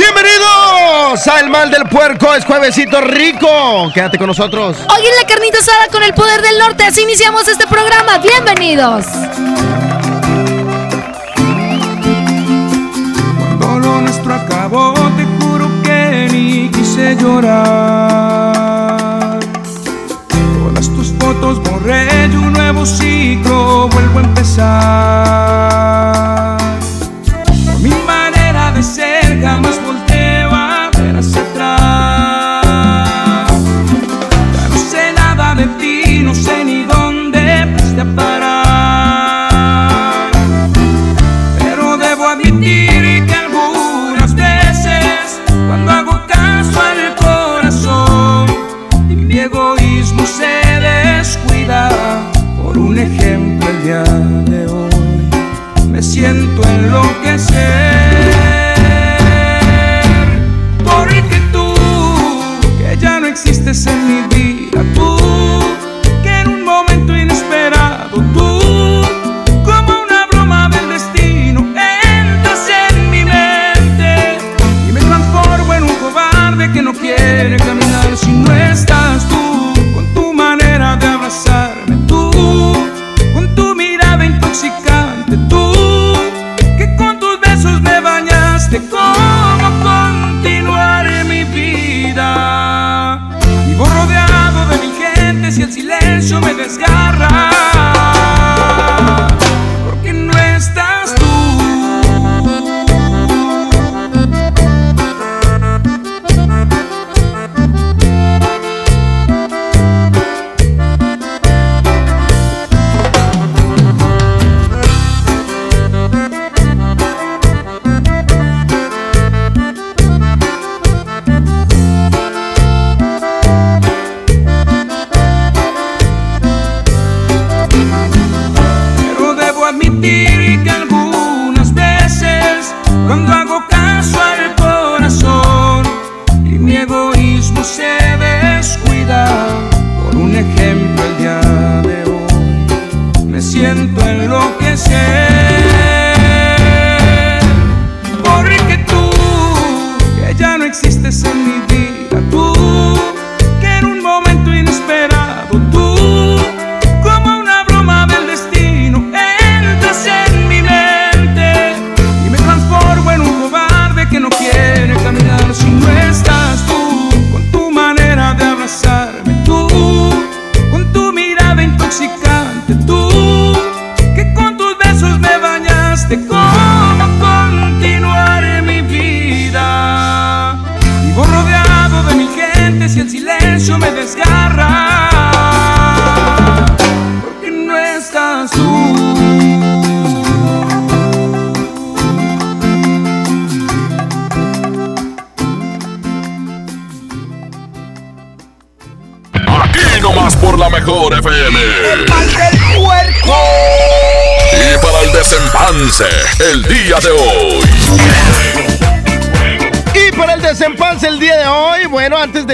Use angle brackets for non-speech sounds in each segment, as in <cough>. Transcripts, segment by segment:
Bienvenidos a El Mal del Puerco, es juevesito rico. Quédate con nosotros. Hoy en la carnita asada con el poder del norte, así iniciamos este programa. Bienvenidos. Cuando lo nuestro acabó, te juro que ni quise llorar. Todas tus fotos borré y un nuevo ciclo vuelvo a empezar. Por mi manera de ser, jamás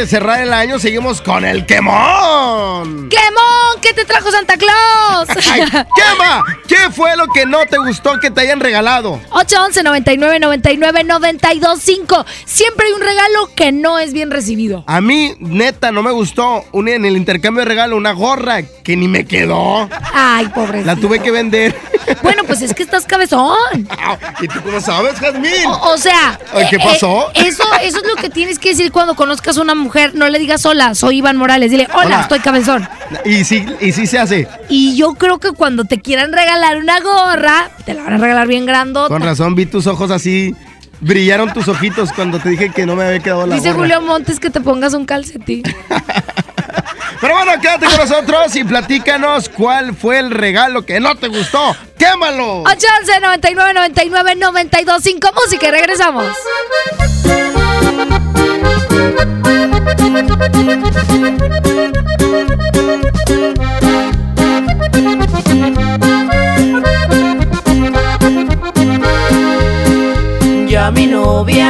de cerrar el año, seguimos con el quemón. ¡Quemón! ¿Qué te trajo Santa Claus? <laughs> Ay, ¡Quema! ¿Qué fue lo que no te gustó que te hayan regalado? 811 99 99 92 5. Siempre hay un regalo que no es bien recibido. A mí, neta, no me gustó un, en el intercambio de regalo una gorra que ni me quedó. Ay, pobre. La tuve que vender. Bueno, pues es que estás cabezón. Ah, ¿Y tú cómo sabes, Jazmín? O, o sea. ¿qué eh, pasó? eh, eso, eso es lo que tienes que decir cuando conozcas a una mujer. No le digas hola, soy Iván Morales. Dile, hola, Hola. estoy cabezón. Y sí, y sí se hace. Y yo creo que cuando te quieran regalar una gorra, te la van a regalar bien grandota. Con razón, vi tus ojos así. Brillaron tus ojitos cuando te dije que no me había quedado la Dice gorra. Julio Montes que te pongas un calcetín. <laughs> Pero bueno, quédate con nosotros y platícanos cuál fue el regalo que no te gustó. ¡Quémalo! 811 99 99 92 5 música y regresamos.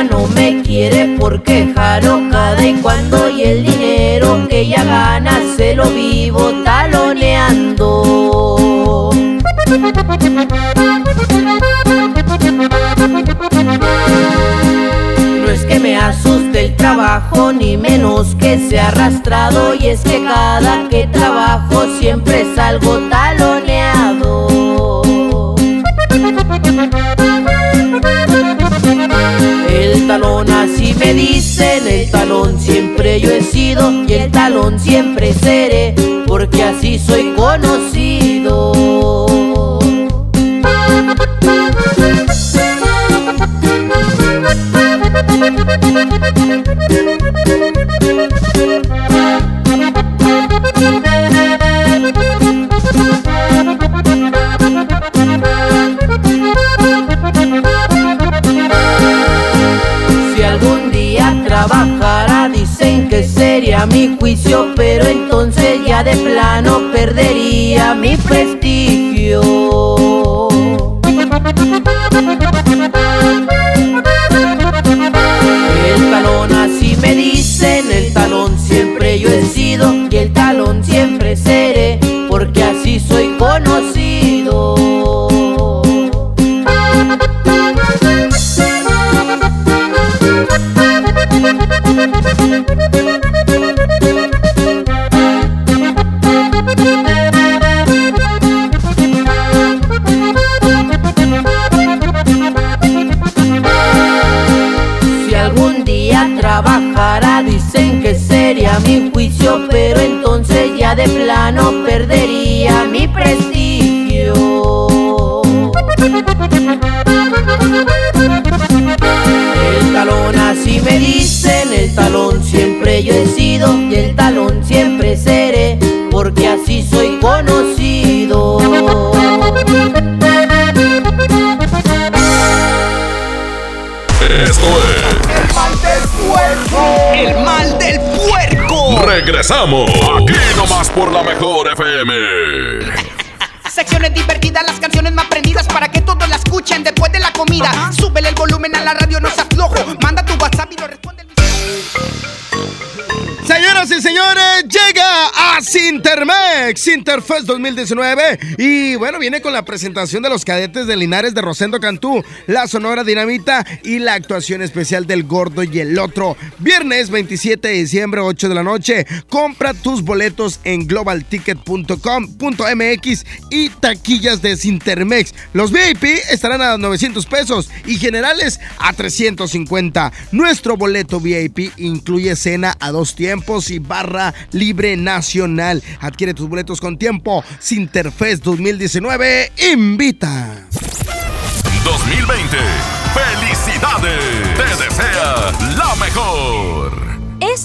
No me quiere porque cada y cuando y el dinero que ella gana se lo vivo taloneando. No es que me asuste el trabajo ni menos que sea arrastrado y es que cada que trabajo siempre salgo taloneado. Talón así me dicen, el talón siempre yo he sido y el talón siempre seré, porque así soy conocido. Sería mi juicio, pero entonces ya de plano perdería mi prestigio. Regresamos. Aquí nomás por la mejor FM. Secciones divertidas, las canciones más prendidas para que todos la escuchen después de la comida. Súbele el volumen a la radio, no se aflojo. Sintermex, Sinterfest 2019. Y bueno, viene con la presentación de los cadetes de Linares de Rosendo Cantú, la Sonora Dinamita y la actuación especial del Gordo y el Otro. Viernes 27 de diciembre, 8 de la noche. Compra tus boletos en globalticket.com.mx y taquillas de Sintermex. Los VIP estarán a 900 pesos y generales a 350. Nuestro boleto VIP incluye cena a dos tiempos y barra libre nacional. Adquiere tus boletos con tiempo. Sinterfest 2019 invita. 2020. ¡Felicidades! Te desea la mejor.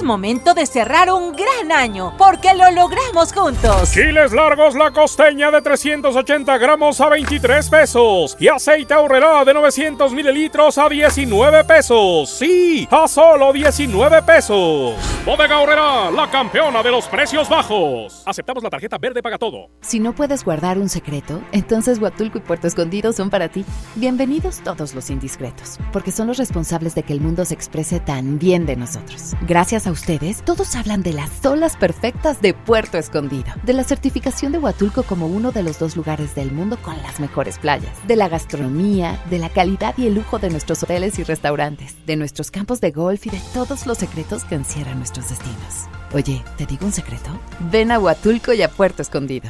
Es momento de cerrar un gran año porque lo logramos juntos. Chiles largos la costeña de 380 gramos a 23 pesos y aceite ahorrerá de 900 mililitros a 19 pesos. Sí, a solo 19 pesos. Bodega Horrera, la campeona de los precios bajos. Aceptamos la tarjeta verde paga todo. Si no puedes guardar un secreto, entonces Huatulco y Puerto Escondido son para ti. Bienvenidos todos los indiscretos, porque son los responsables de que el mundo se exprese tan bien de nosotros. Gracias a ustedes, todos hablan de las olas perfectas de Puerto Escondido, de la certificación de Huatulco como uno de los dos lugares del mundo con las mejores playas, de la gastronomía, de la calidad y el lujo de nuestros hoteles y restaurantes, de nuestros campos de golf y de todos los secretos que encierran nuestros destinos. Oye, ¿te digo un secreto? Ven a Huatulco y a Puerto Escondido.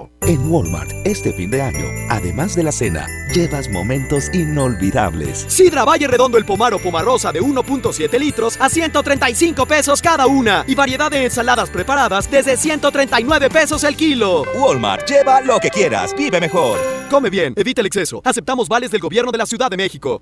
En Walmart, este fin de año, además de la cena, llevas momentos inolvidables. Sidra Valle Redondo el Pomar o Pomarosa de 1.7 litros a 135 pesos cada una. Y variedad de ensaladas preparadas desde 139 pesos el kilo. Walmart, lleva lo que quieras, vive mejor. Come bien, evita el exceso. Aceptamos vales del gobierno de la Ciudad de México.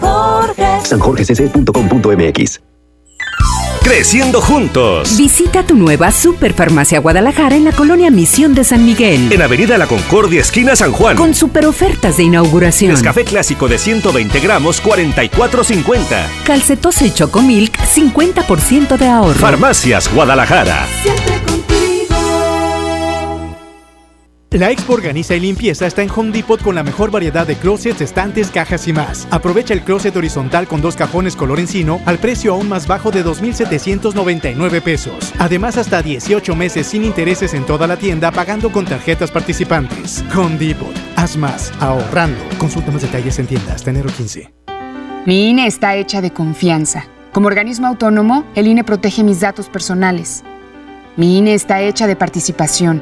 sanjorgecc.com.mx Creciendo juntos. Visita tu nueva Superfarmacia Guadalajara en la colonia Misión de San Miguel. En Avenida La Concordia, esquina San Juan. Con super ofertas de inauguración. Café clásico de 120 gramos, 44.50. Calcetose y Chocomilk, 50% de ahorro. Farmacias Guadalajara. Siempre contigo. La Expo Organiza y Limpieza está en Home Depot con la mejor variedad de closets, estantes, cajas y más. Aprovecha el closet horizontal con dos cajones color encino al precio aún más bajo de 2.799 pesos. Además, hasta 18 meses sin intereses en toda la tienda pagando con tarjetas participantes. Home Depot. Haz más, ahorrando. Consulta más detalles en tiendas hasta enero 15. Mi INE está hecha de confianza. Como organismo autónomo, el INE protege mis datos personales. Mi INE está hecha de participación.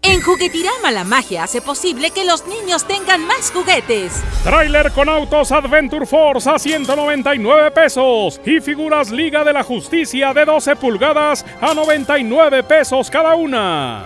En Juguetirama la magia hace posible que los niños tengan más juguetes. Trailer con autos Adventure Force a 199 pesos y figuras Liga de la Justicia de 12 pulgadas a 99 pesos cada una.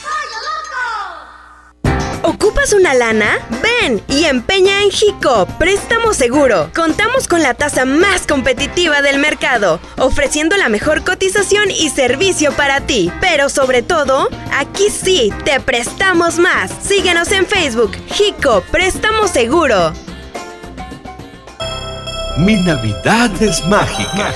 ¿Ocupas una lana? Ven y empeña en Jico, préstamo seguro. Contamos con la tasa más competitiva del mercado, ofreciendo la mejor cotización y servicio para ti. Pero sobre todo, aquí sí, te prestamos más. Síguenos en Facebook, Jico, préstamo seguro. Mi Navidad es mágica.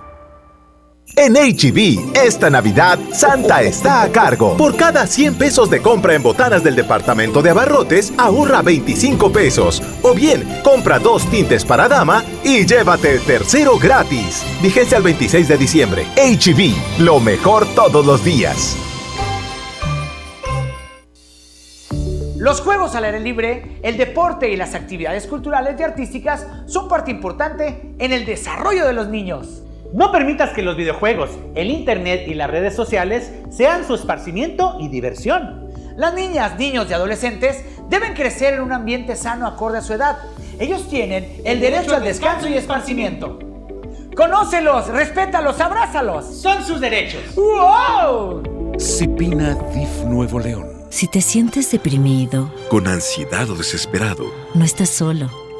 En HB, esta Navidad, Santa está a cargo. Por cada 100 pesos de compra en botanas del departamento de abarrotes, ahorra 25 pesos. O bien, compra dos tintes para dama y llévate el tercero gratis. Vigencia al 26 de diciembre. HB, lo mejor todos los días. Los juegos al aire libre, el deporte y las actividades culturales y artísticas son parte importante en el desarrollo de los niños. No permitas que los videojuegos, el internet y las redes sociales sean su esparcimiento y diversión. Las niñas, niños y adolescentes deben crecer en un ambiente sano acorde a su edad. Ellos tienen el derecho al descanso y esparcimiento. Conócelos, respétalos, abrázalos. Son sus derechos. ¡Wow! Cipina DIF Nuevo León. Si te sientes deprimido, Con ansiedad o desesperado, no estás solo.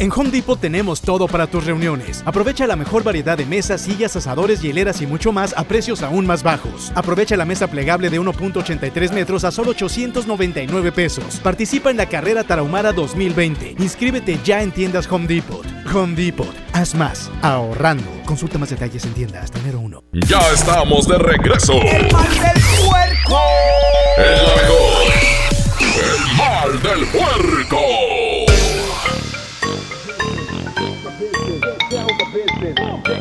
En Home Depot tenemos todo para tus reuniones. Aprovecha la mejor variedad de mesas, sillas, asadores, hieleras y mucho más a precios aún más bajos. Aprovecha la mesa plegable de 1.83 metros a solo 899 pesos. Participa en la carrera Tarahumara 2020. Inscríbete ya en tiendas Home Depot. Home Depot. Haz más. Ahorrando. Consulta más detalles en tienda hasta enero 1. Ya estamos de regreso. ¡El mal del puerco! Es la mejor. El mal del puerco.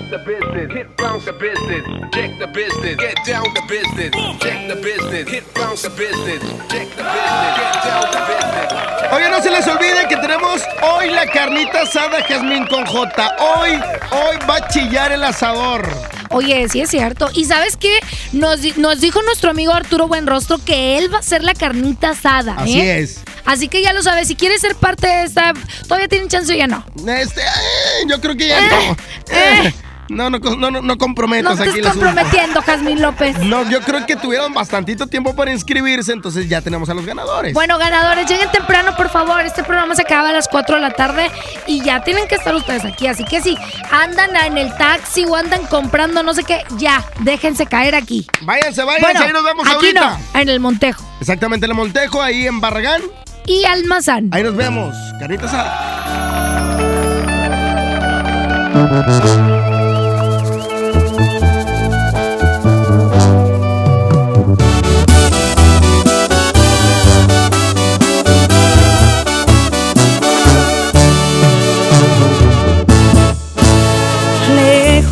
The business, hit bounce the business. Check the business, get down the business. Check the business, hit bounce the business. Check the business, get down the business. Oye, no se les olvide que tenemos hoy la carnita asada Jazmín con J. Hoy, hoy va a chillar el asador. Oye, sí es cierto. ¿Y sabes qué? Nos, nos dijo nuestro amigo Arturo Buenrostro que él va a ser la carnita asada. ¿eh? Así es. Así que ya lo sabes, si quieres ser parte de esta, todavía tienen chance o ya no. Este, eh, yo creo que ya no. Eh, no, no, no, no, no No comprometas te aquí asunto. comprometiendo, Jazmín López. No, yo creo que tuvieron bastantito tiempo para inscribirse, entonces ya tenemos a los ganadores. Bueno, ganadores, lleguen temprano, por favor. Este programa se acaba a las 4 de la tarde y ya tienen que estar ustedes aquí. Así que si andan en el taxi o andan comprando no sé qué, ya, déjense caer aquí. Váyanse, váyanse, Bueno, ahí nos vemos aquí ahorita. no, en el Montejo. Exactamente, en el Montejo, ahí en Barragán. Y Almazán. Ahí nos vemos. Carnita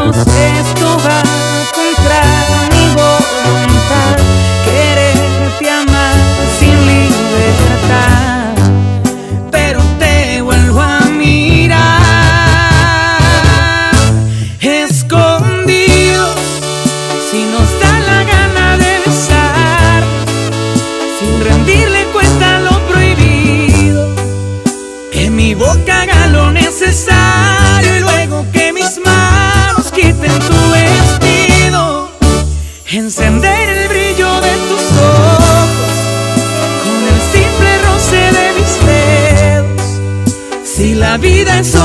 juntos. Esto vida es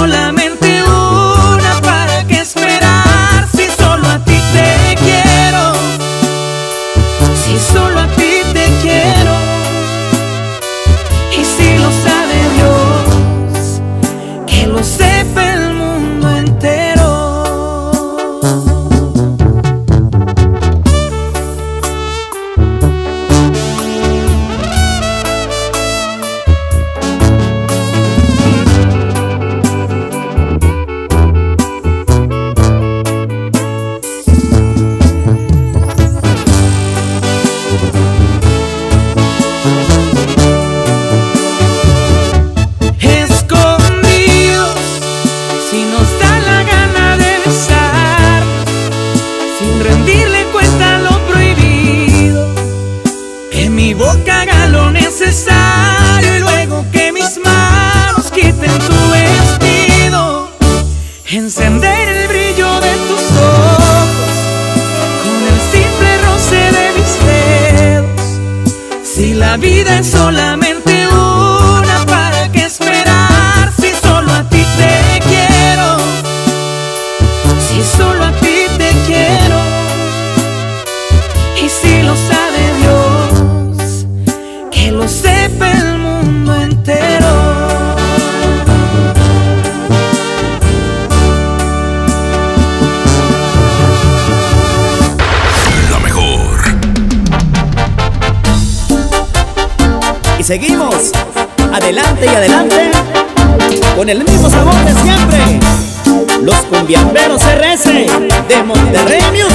Y si lo sabe Dios, que lo sepa el mundo entero. La mejor. Y seguimos, adelante y adelante, con el mismo sabor de siempre. Los cumbiamberos RS de Monterrey Music.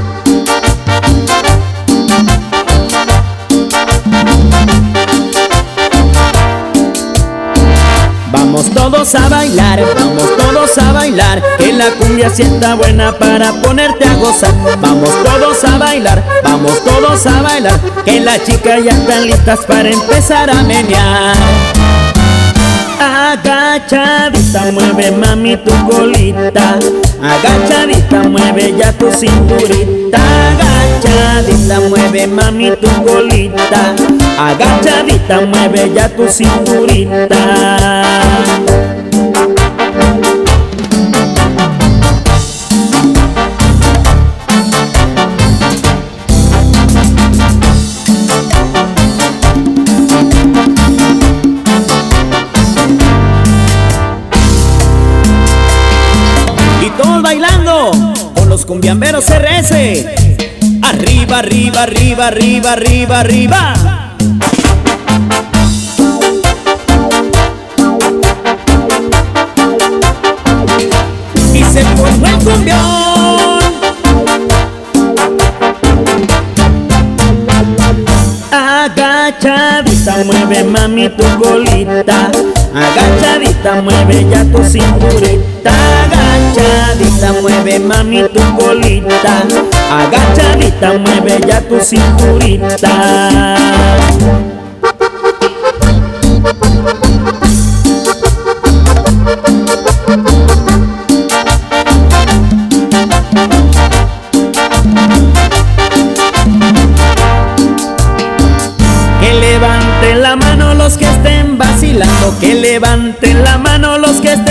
Todos a bailar, vamos todos a bailar, que la cumbia sienta buena para ponerte a gozar. Vamos todos a bailar, vamos todos a bailar, que las chicas ya están listas para empezar a menear. Agachadita, mueve mami tu colita. Agachadita, mueve ya tu cinturita. Agachadita, mueve mami tu colita. Agachadita, mueve ya tu cinturita. Cumbiamberos RS. Arriba, arriba, arriba, arriba, arriba, arriba. Y se formó el cumbión. Agachadita, mueve mami tu colita. Agachadita, mueve ya tu cinturita. Agachadita, mueve mami tu colita. Agachadita, mueve ya tu cinturita. Que levanten la mano los que estén vacilando, que levanten la mano los que estén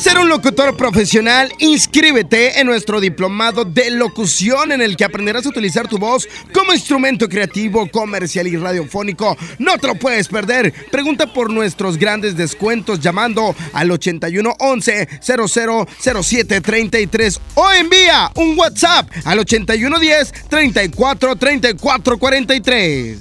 ¿Quieres ser un locutor profesional? Inscríbete en nuestro diplomado de locución en el que aprenderás a utilizar tu voz como instrumento creativo, comercial y radiofónico. No te lo puedes perder. Pregunta por nuestros grandes descuentos llamando al 8111 0007 33 o envía un WhatsApp al 8110 34 34 43.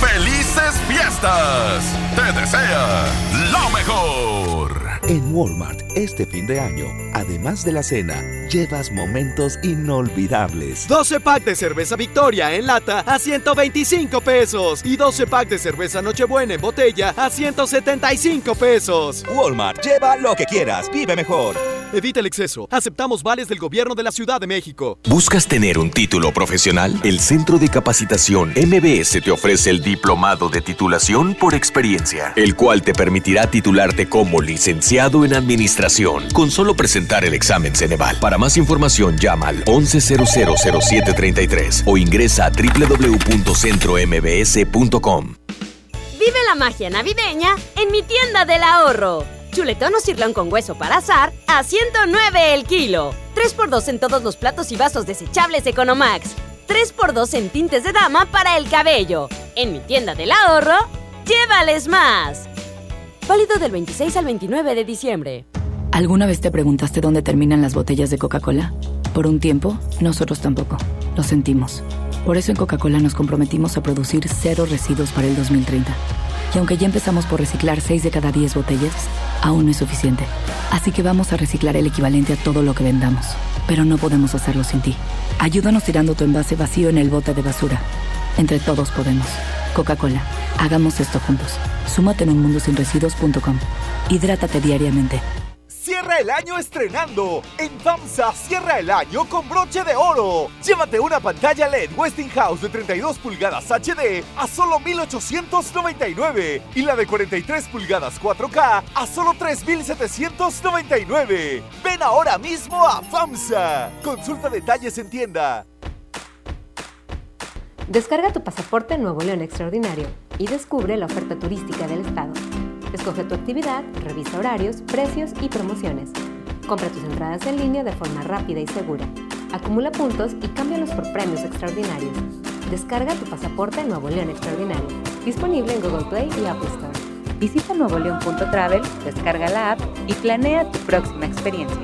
¡Felices fiestas! Te desea lo mejor. En Walmart, este fin de año, además de la cena, llevas momentos inolvidables. 12 pack de cerveza Victoria en lata a 125 pesos y 12 pack de cerveza Nochebuena en botella a 175 pesos. Walmart, lleva lo que quieras, vive mejor. Evita el exceso. Aceptamos vales del gobierno de la Ciudad de México. ¿Buscas tener un título profesional? El Centro de Capacitación MBS te ofrece el Diplomado de Titulación por Experiencia, el cual te permitirá titularte como licenciado en Administración con solo presentar el examen Ceneval. Para más información llama al 11000733 o ingresa a www.centrombs.com. Vive la magia navideña en mi tienda del ahorro. Chuletón o cirlón con hueso para azar a 109 el kilo. 3x2 en todos los platos y vasos desechables Economax. 3x2 en tintes de dama para el cabello. En mi tienda del ahorro, llévales más. Válido del 26 al 29 de diciembre. ¿Alguna vez te preguntaste dónde terminan las botellas de Coca-Cola? Por un tiempo, nosotros tampoco. Lo sentimos. Por eso en Coca-Cola nos comprometimos a producir cero residuos para el 2030. Y aunque ya empezamos por reciclar 6 de cada 10 botellas, aún no es suficiente. Así que vamos a reciclar el equivalente a todo lo que vendamos. Pero no podemos hacerlo sin ti. Ayúdanos tirando tu envase vacío en el bote de basura. Entre todos podemos. Coca-Cola, hagamos esto juntos. Súmate en unmundosinresiduos.com. Hidrátate diariamente. Cierra el año estrenando. En FAMSA cierra el año con broche de oro. Llévate una pantalla LED Westinghouse de 32 pulgadas HD a solo 1899 y la de 43 pulgadas 4K a solo 3799. Ven ahora mismo a FAMSA. Consulta detalles en tienda. Descarga tu pasaporte Nuevo León Extraordinario y descubre la oferta turística del estado. Escoge tu actividad, revisa horarios, precios y promociones. Compra tus entradas en línea de forma rápida y segura. Acumula puntos y cámbialos por premios extraordinarios. Descarga tu pasaporte Nuevo León Extraordinario. Disponible en Google Play y Apple Store. Visita nuevoleón.travel, descarga la app y planea tu próxima experiencia.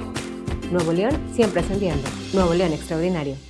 Nuevo León siempre ascendiendo. Nuevo León Extraordinario.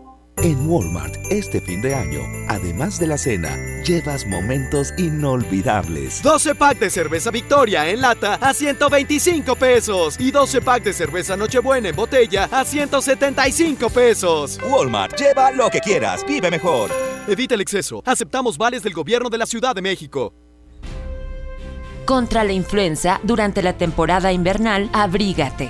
En Walmart, este fin de año, además de la cena, llevas momentos inolvidables. 12 pack de cerveza Victoria en lata a 125 pesos y 12 pack de cerveza Nochebuena en botella a 175 pesos. Walmart, lleva lo que quieras, vive mejor. Evita el exceso. Aceptamos vales del gobierno de la Ciudad de México. Contra la influenza, durante la temporada invernal, abrígate.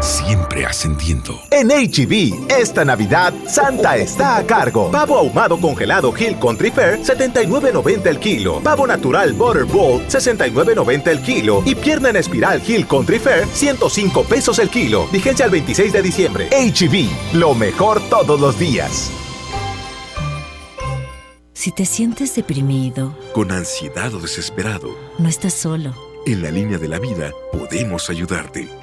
Siempre ascendiendo. En HB, esta Navidad, Santa está a cargo. Pavo ahumado congelado Hill Country Fair, 79.90 el kilo. Pavo natural Butter Bowl, 69.90 el kilo. Y pierna en espiral Hill Country Fair, 105 pesos el kilo. Vigencia al 26 de diciembre. HB, lo mejor todos los días. Si te sientes deprimido, Con ansiedad o desesperado, no estás solo. en la línea de la vida podemos ayudarte.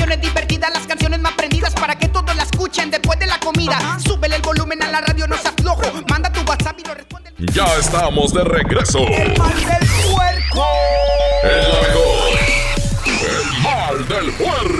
Secciones divertidas, las canciones más prendidas para que todos la escuchen después de la comida. Súbele el volumen a la radio, no se aflojo. Manda tu WhatsApp y lo responde. Ya estamos de regreso. El mal del puerco. El la mejor. El mal del puerco.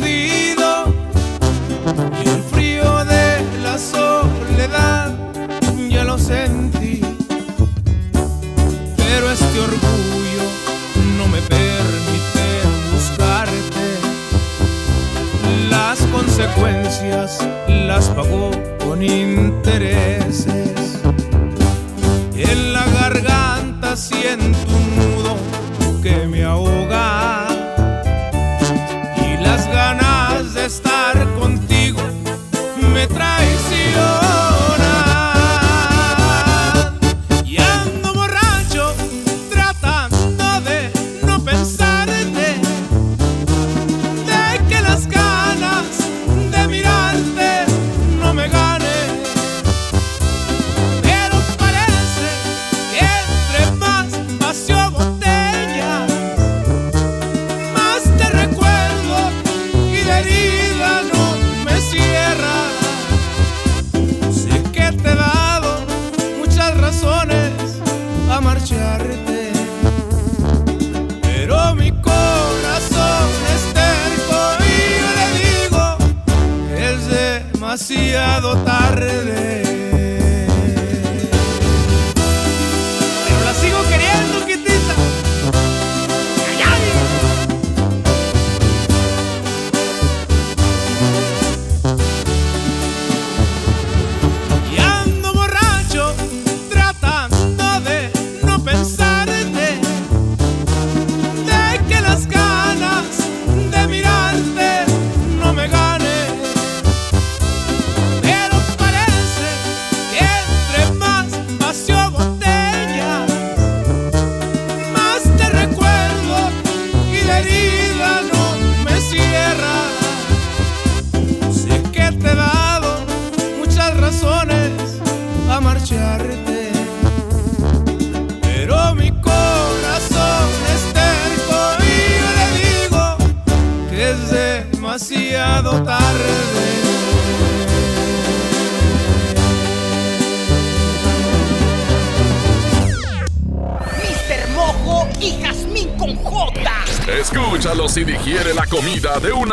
Las pago con intereses. En la garganta siento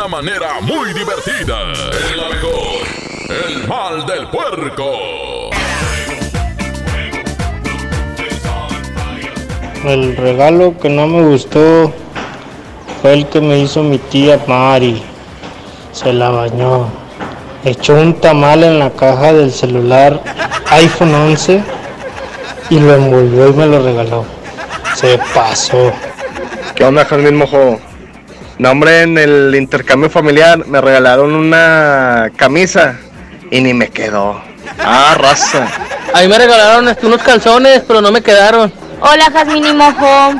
manera muy divertida. Es la mejor. El mal del puerco. El regalo que no me gustó fue el que me hizo mi tía Mari. Se la bañó. Echó un tamal en la caja del celular iPhone 11 y lo envolvió y me lo regaló. Se pasó. ¿Qué onda, Jazmín Mojo? No, hombre, en el intercambio familiar me regalaron una camisa y ni me quedó. Ah, raza. A mí me regalaron unos calzones, pero no me quedaron. Hola, Jazmín y Mojo.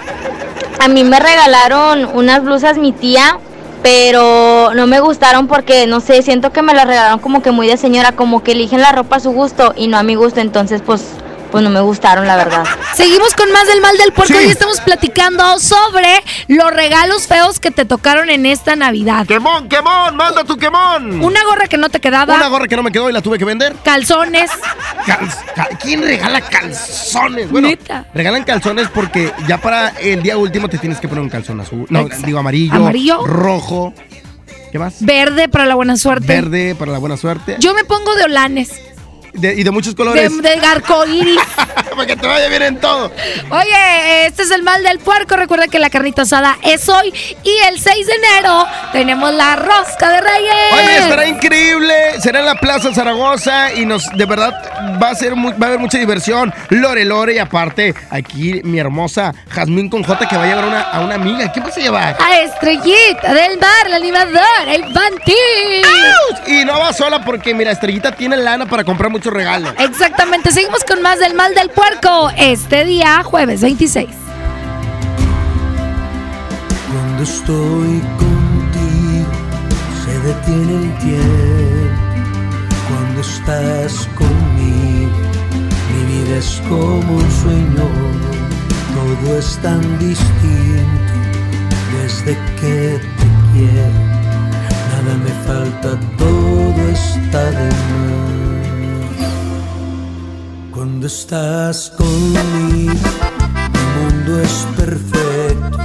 A mí me regalaron unas blusas mi tía, pero no me gustaron porque, no sé, siento que me las regalaron como que muy de señora, como que eligen la ropa a su gusto y no a mi gusto, entonces pues, pues no me gustaron, la verdad. Seguimos con más del mal del puerco y estamos platicando sobre los regalos feos que te tocaron en esta Navidad. ¡Quemón, quemón! ¡Manda tu quemón! Una gorra que no te quedaba. Una gorra que no me quedó y la tuve que vender. Calzones. Cal- cal- ¿Quién regala calzones? Bueno, regalan calzones porque ya para el día último te tienes que poner un calzón azul. No, Exacto. digo amarillo. Amarillo. Rojo. ¿Qué más? Verde para la buena suerte. Verde para la buena suerte. Yo me pongo de olanes. De- y de muchos De, colores. de arcoíris. <laughs> para que te vaya bien en todo. Oye, este es el mal del puerco. Recuerda que la carnita asada es hoy. Y el 6 de enero tenemos la rosca de Reyes. Oye, estará increíble. Será en la Plaza Zaragoza y nos, de verdad, va a ser, mu- va a haber mucha diversión. Lore, Lore, y aparte, aquí mi hermosa Jazmín con J que va a llevar una, a una amiga. ¿Qué vas a llevar? A Estrellita del Mar, la animadora infantil. Y no va sola porque, mira, Estrellita tiene lana para comprar muchos regalos. Exactamente, seguimos con más del mal del puerco. Este día, jueves 26. Cuando estoy contigo se detiene el tiempo. Cuando estás conmigo mi vida es como un sueño. Todo es tan distinto desde que te quiero. Nada me falta, todo está de más. Cuando estás conmigo mi mundo es perfecto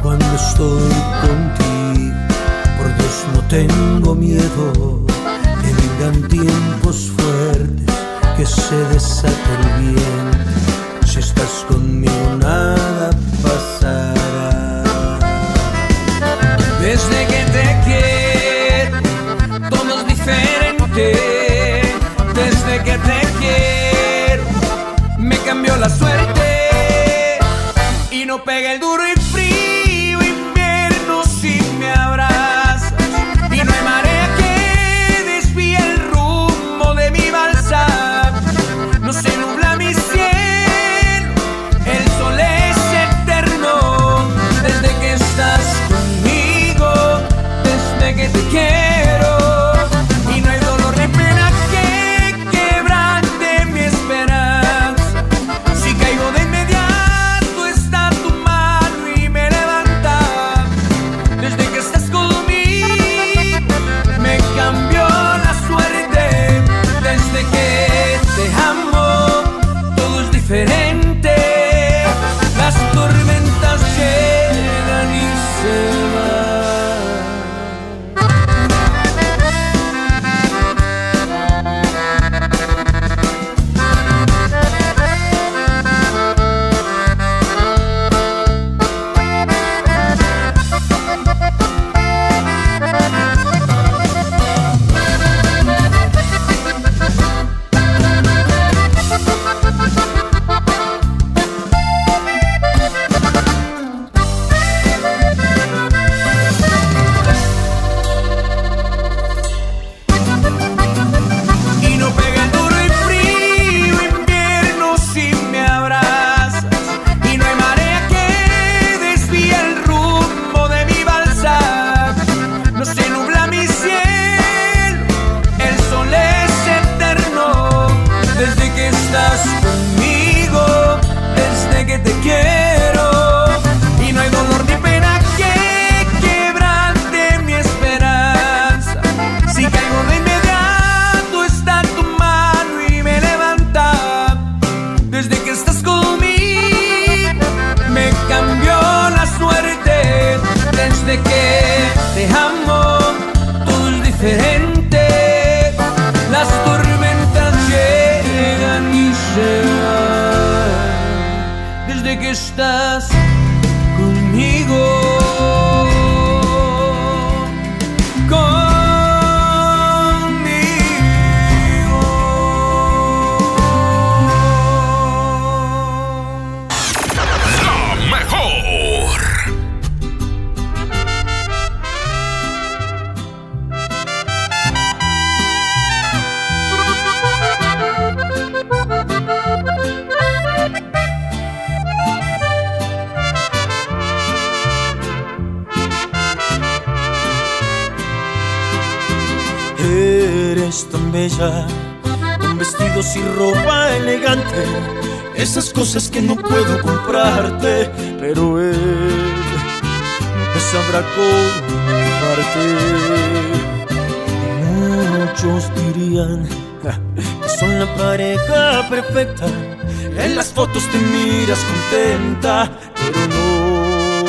cuando estoy contigo. pues no tengo miedo que vengan tiempos fuertes, que se desate el bien. Si estás conmigo nada pasará. Y no pega el duro y no comprarte, pero él te sabrá comparte. Muchos dirían que son la pareja perfecta, en las fotos te miras contenta, pero no,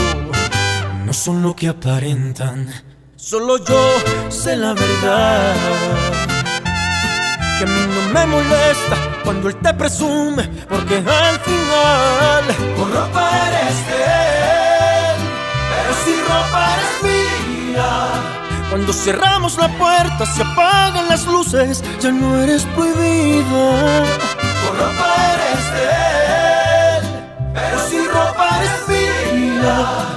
no son lo que aparentan. Solo yo sé la verdad. Que a mí no me molesta cuando él te presume, porque al final con ropa eres de él, pero si ropa eres mía. Cuando cerramos la puerta, se apagan las luces, ya no eres prohibida. Con ropa eres de él, pero si ropa eres mía.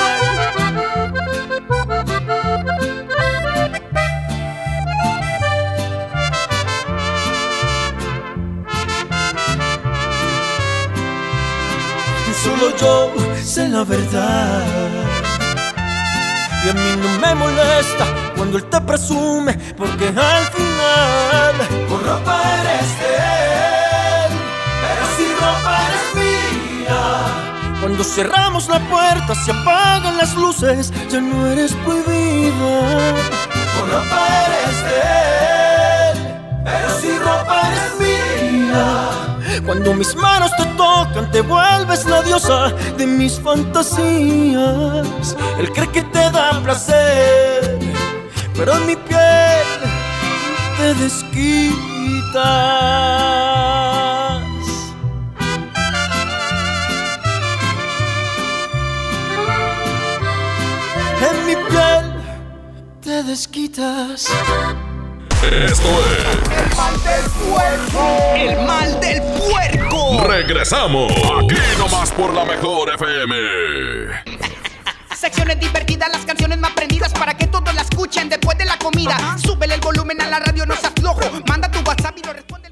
Solo yo sé la verdad. Y a mí no me molesta cuando él te presume, porque al final con ropa eres de él, pero si ropa eres mía. Cuando cerramos la puerta, se apagan las luces, ya no eres prohibida. Con ropa eres de él, pero si ropa eres mía. Cuando mis manos te vuelves la diosa de mis fantasías. Él cree que te da placer, pero en mi piel te desquitas. En mi piel te desquitas. Esto es El mal del puerco. El mal del puerco. Regresamos aquí nomás por la mejor FM. Secciones divertidas, las canciones más prendidas para que todos la escuchen después de la comida. Súbele el volumen a la radio, no se aflojo. Manda tu WhatsApp y lo responde.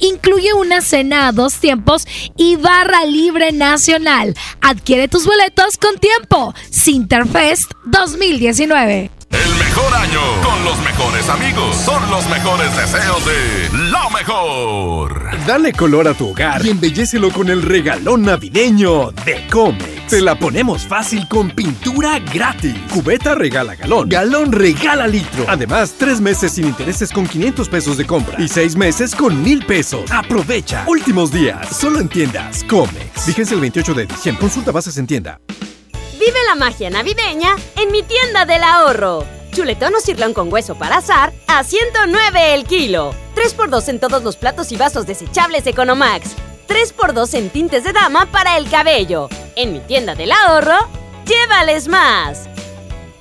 incluye una cena a dos tiempos y barra libre nacional. Adquiere tus boletos con tiempo. Sinterfest 2019. El mejor año con los mejores amigos son los mejores deseos de la mejor. Dale color a tu hogar y embellecelo con el regalón navideño de Comex. Te la ponemos fácil con pintura gratis. Cubeta regala galón. Galón regala litro. Además, tres meses sin intereses con 500 pesos de compra y seis meses con mil pesos. Aprovecha. Últimos días. Solo en tiendas Comex. Vigencia el 28 de diciembre. Consulta bases en tienda. Vive la magia navideña en mi tienda del ahorro. Chuletón o cirlón con hueso para azar a 109 el kilo. 3x2 en todos los platos y vasos desechables Economax. 3x2 en tintes de dama para el cabello. En mi tienda del ahorro, llévales más.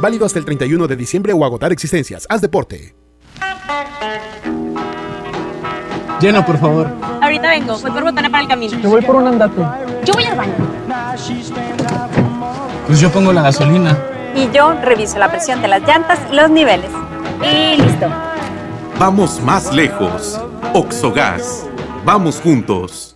Válido hasta el 31 de diciembre o agotar existencias. Haz deporte. Llena, por favor. Ahorita vengo, voy por botana para el camino. Yo voy por un andate. Yo voy al baño. Pues yo pongo la gasolina. Y yo reviso la presión de las llantas y los niveles. Y listo. Vamos más lejos. Oxogas. Vamos juntos.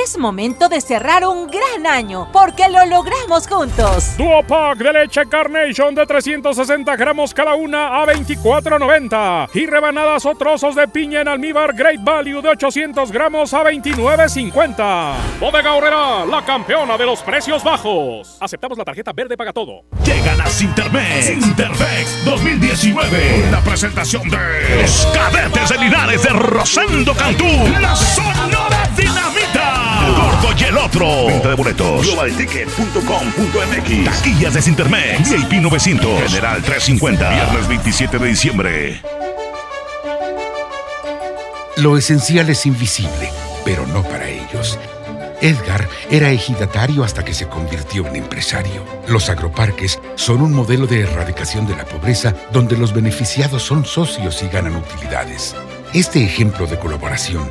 Es momento de cerrar un gran año porque lo logramos juntos. Duo Pack de leche Carnation de 360 gramos cada una a 24.90 y rebanadas o trozos de piña en almíbar Great Value de 800 gramos a 29.50. Bodega Horrera, la campeona de los precios bajos. Aceptamos la tarjeta verde paga todo. Llegan a Sintermex. Sintermex 2019. La presentación de los cadetes de Linares de Rosendo Cantú. La Sonora Dinamita. Gordo y el otro. Venta de boletos. Globalticket.com.mx. Taquillas de Sintermex. VIP 900. General 350. Viernes 27 de diciembre. Lo esencial es invisible, pero no para ellos. Edgar era ejidatario hasta que se convirtió en empresario. Los agroparques son un modelo de erradicación de la pobreza donde los beneficiados son socios y ganan utilidades. Este ejemplo de colaboración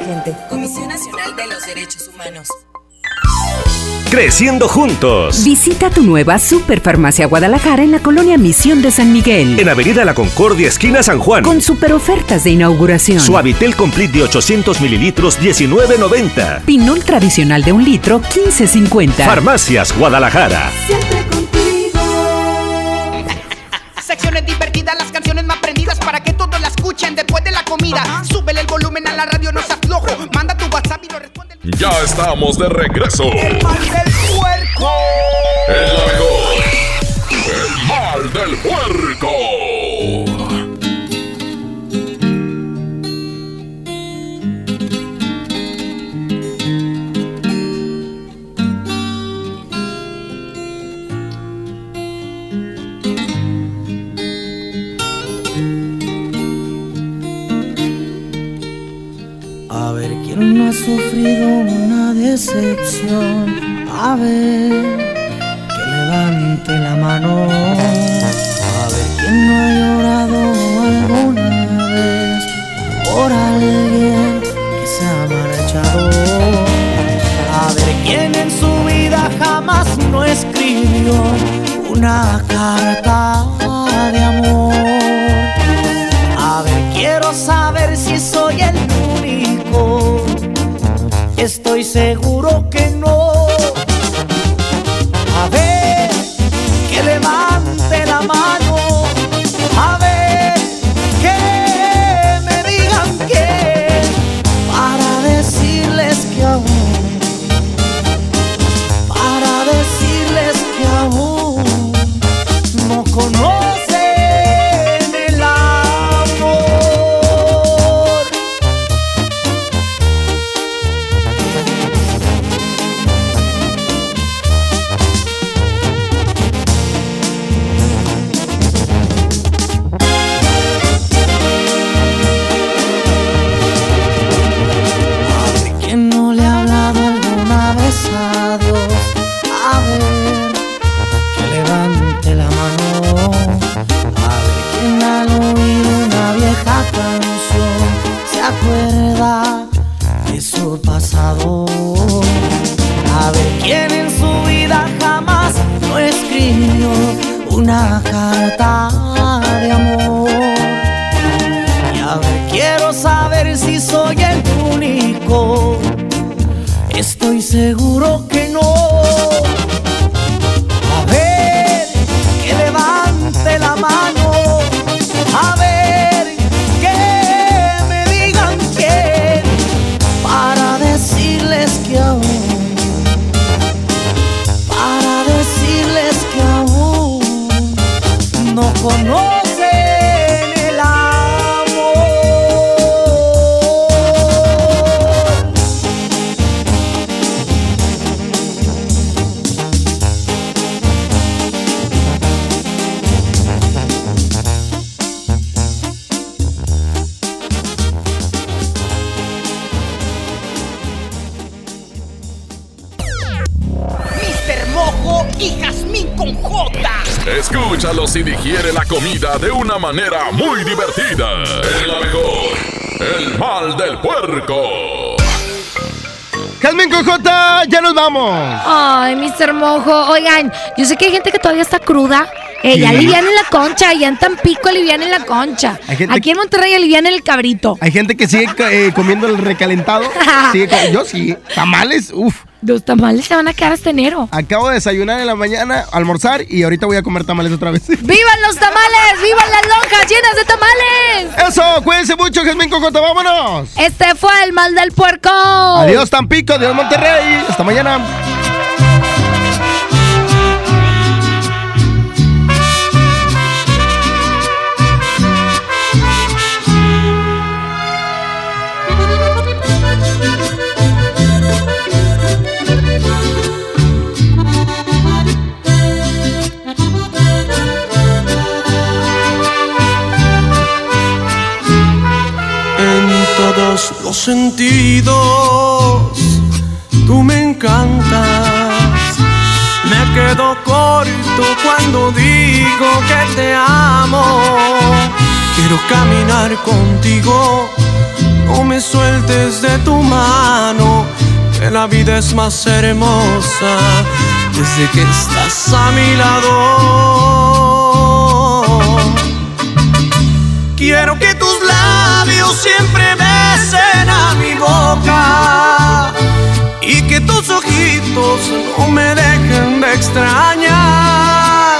gente. Comisión Nacional de los Derechos Humanos. Creciendo juntos. Visita tu nueva Superfarmacia Guadalajara en la colonia Misión de San Miguel. En Avenida La Concordia, esquina San Juan. Con super ofertas de inauguración. Suavitel Complete de 800 mililitros, 19.90. Pinol tradicional de un litro, 15.50. Farmacias Guadalajara. Siempre contigo. Secciones divertidas, escuchen después de la comida. Súbele el volumen a la radio, no se aflojo. Manda tu WhatsApp y lo responde. Ya estamos de regreso. El mal del puerco. El la mejor. El mal del puerco. Sufrido una decepción. A ver que levante la mano. A ver quién no ha llorado alguna vez por alguien que se ha marchado. A ver quién en su vida jamás no escribió una carta de amor. A ver, quiero saber seguro que no conocen Escúchalos y digiere la comida de una manera muy divertida. El la mejor. El mal del puerco. Jazmín Cojota, ya nos vamos. Ay, Mr. Mojo. Oigan, yo sé que hay gente que todavía está cruda. Eh, ya alivian en la concha, allá en Tampico alivian en la concha. Aquí en Monterrey alivian en el cabrito. Hay gente que sigue eh, comiendo el recalentado. <laughs> Sigue yo sí. Tamales, uff. Los tamales se van a quedar hasta enero. Acabo de desayunar en la mañana, almorzar y ahorita voy a comer tamales otra vez. <laughs> ¡Vivan los tamales! ¡Vivan las lonjas llenas de tamales! Eso, cuídense mucho, Jazmín Cojota, vámonos. Este fue el mal del puerco. Adiós Tampico, adiós Monterrey. Hasta mañana. Los sentidos. Tú me encantas. Me quedo corto cuando digo que te amo. Quiero caminar contigo. No me sueltes de tu mano. Que la vida es más hermosa desde que estás a mi lado. Quiero que tus labios siempre besen a mi boca y que tus ojitos no me dejen de extrañar.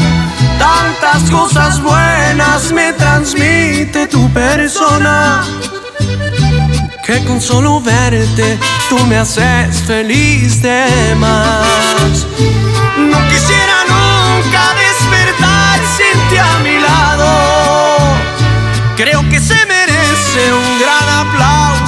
Tantas cosas buenas me transmite tu persona que con solo verte tú me haces feliz de más. No quisiera nunca despertar sin ti a mi lado. Creo que se merece un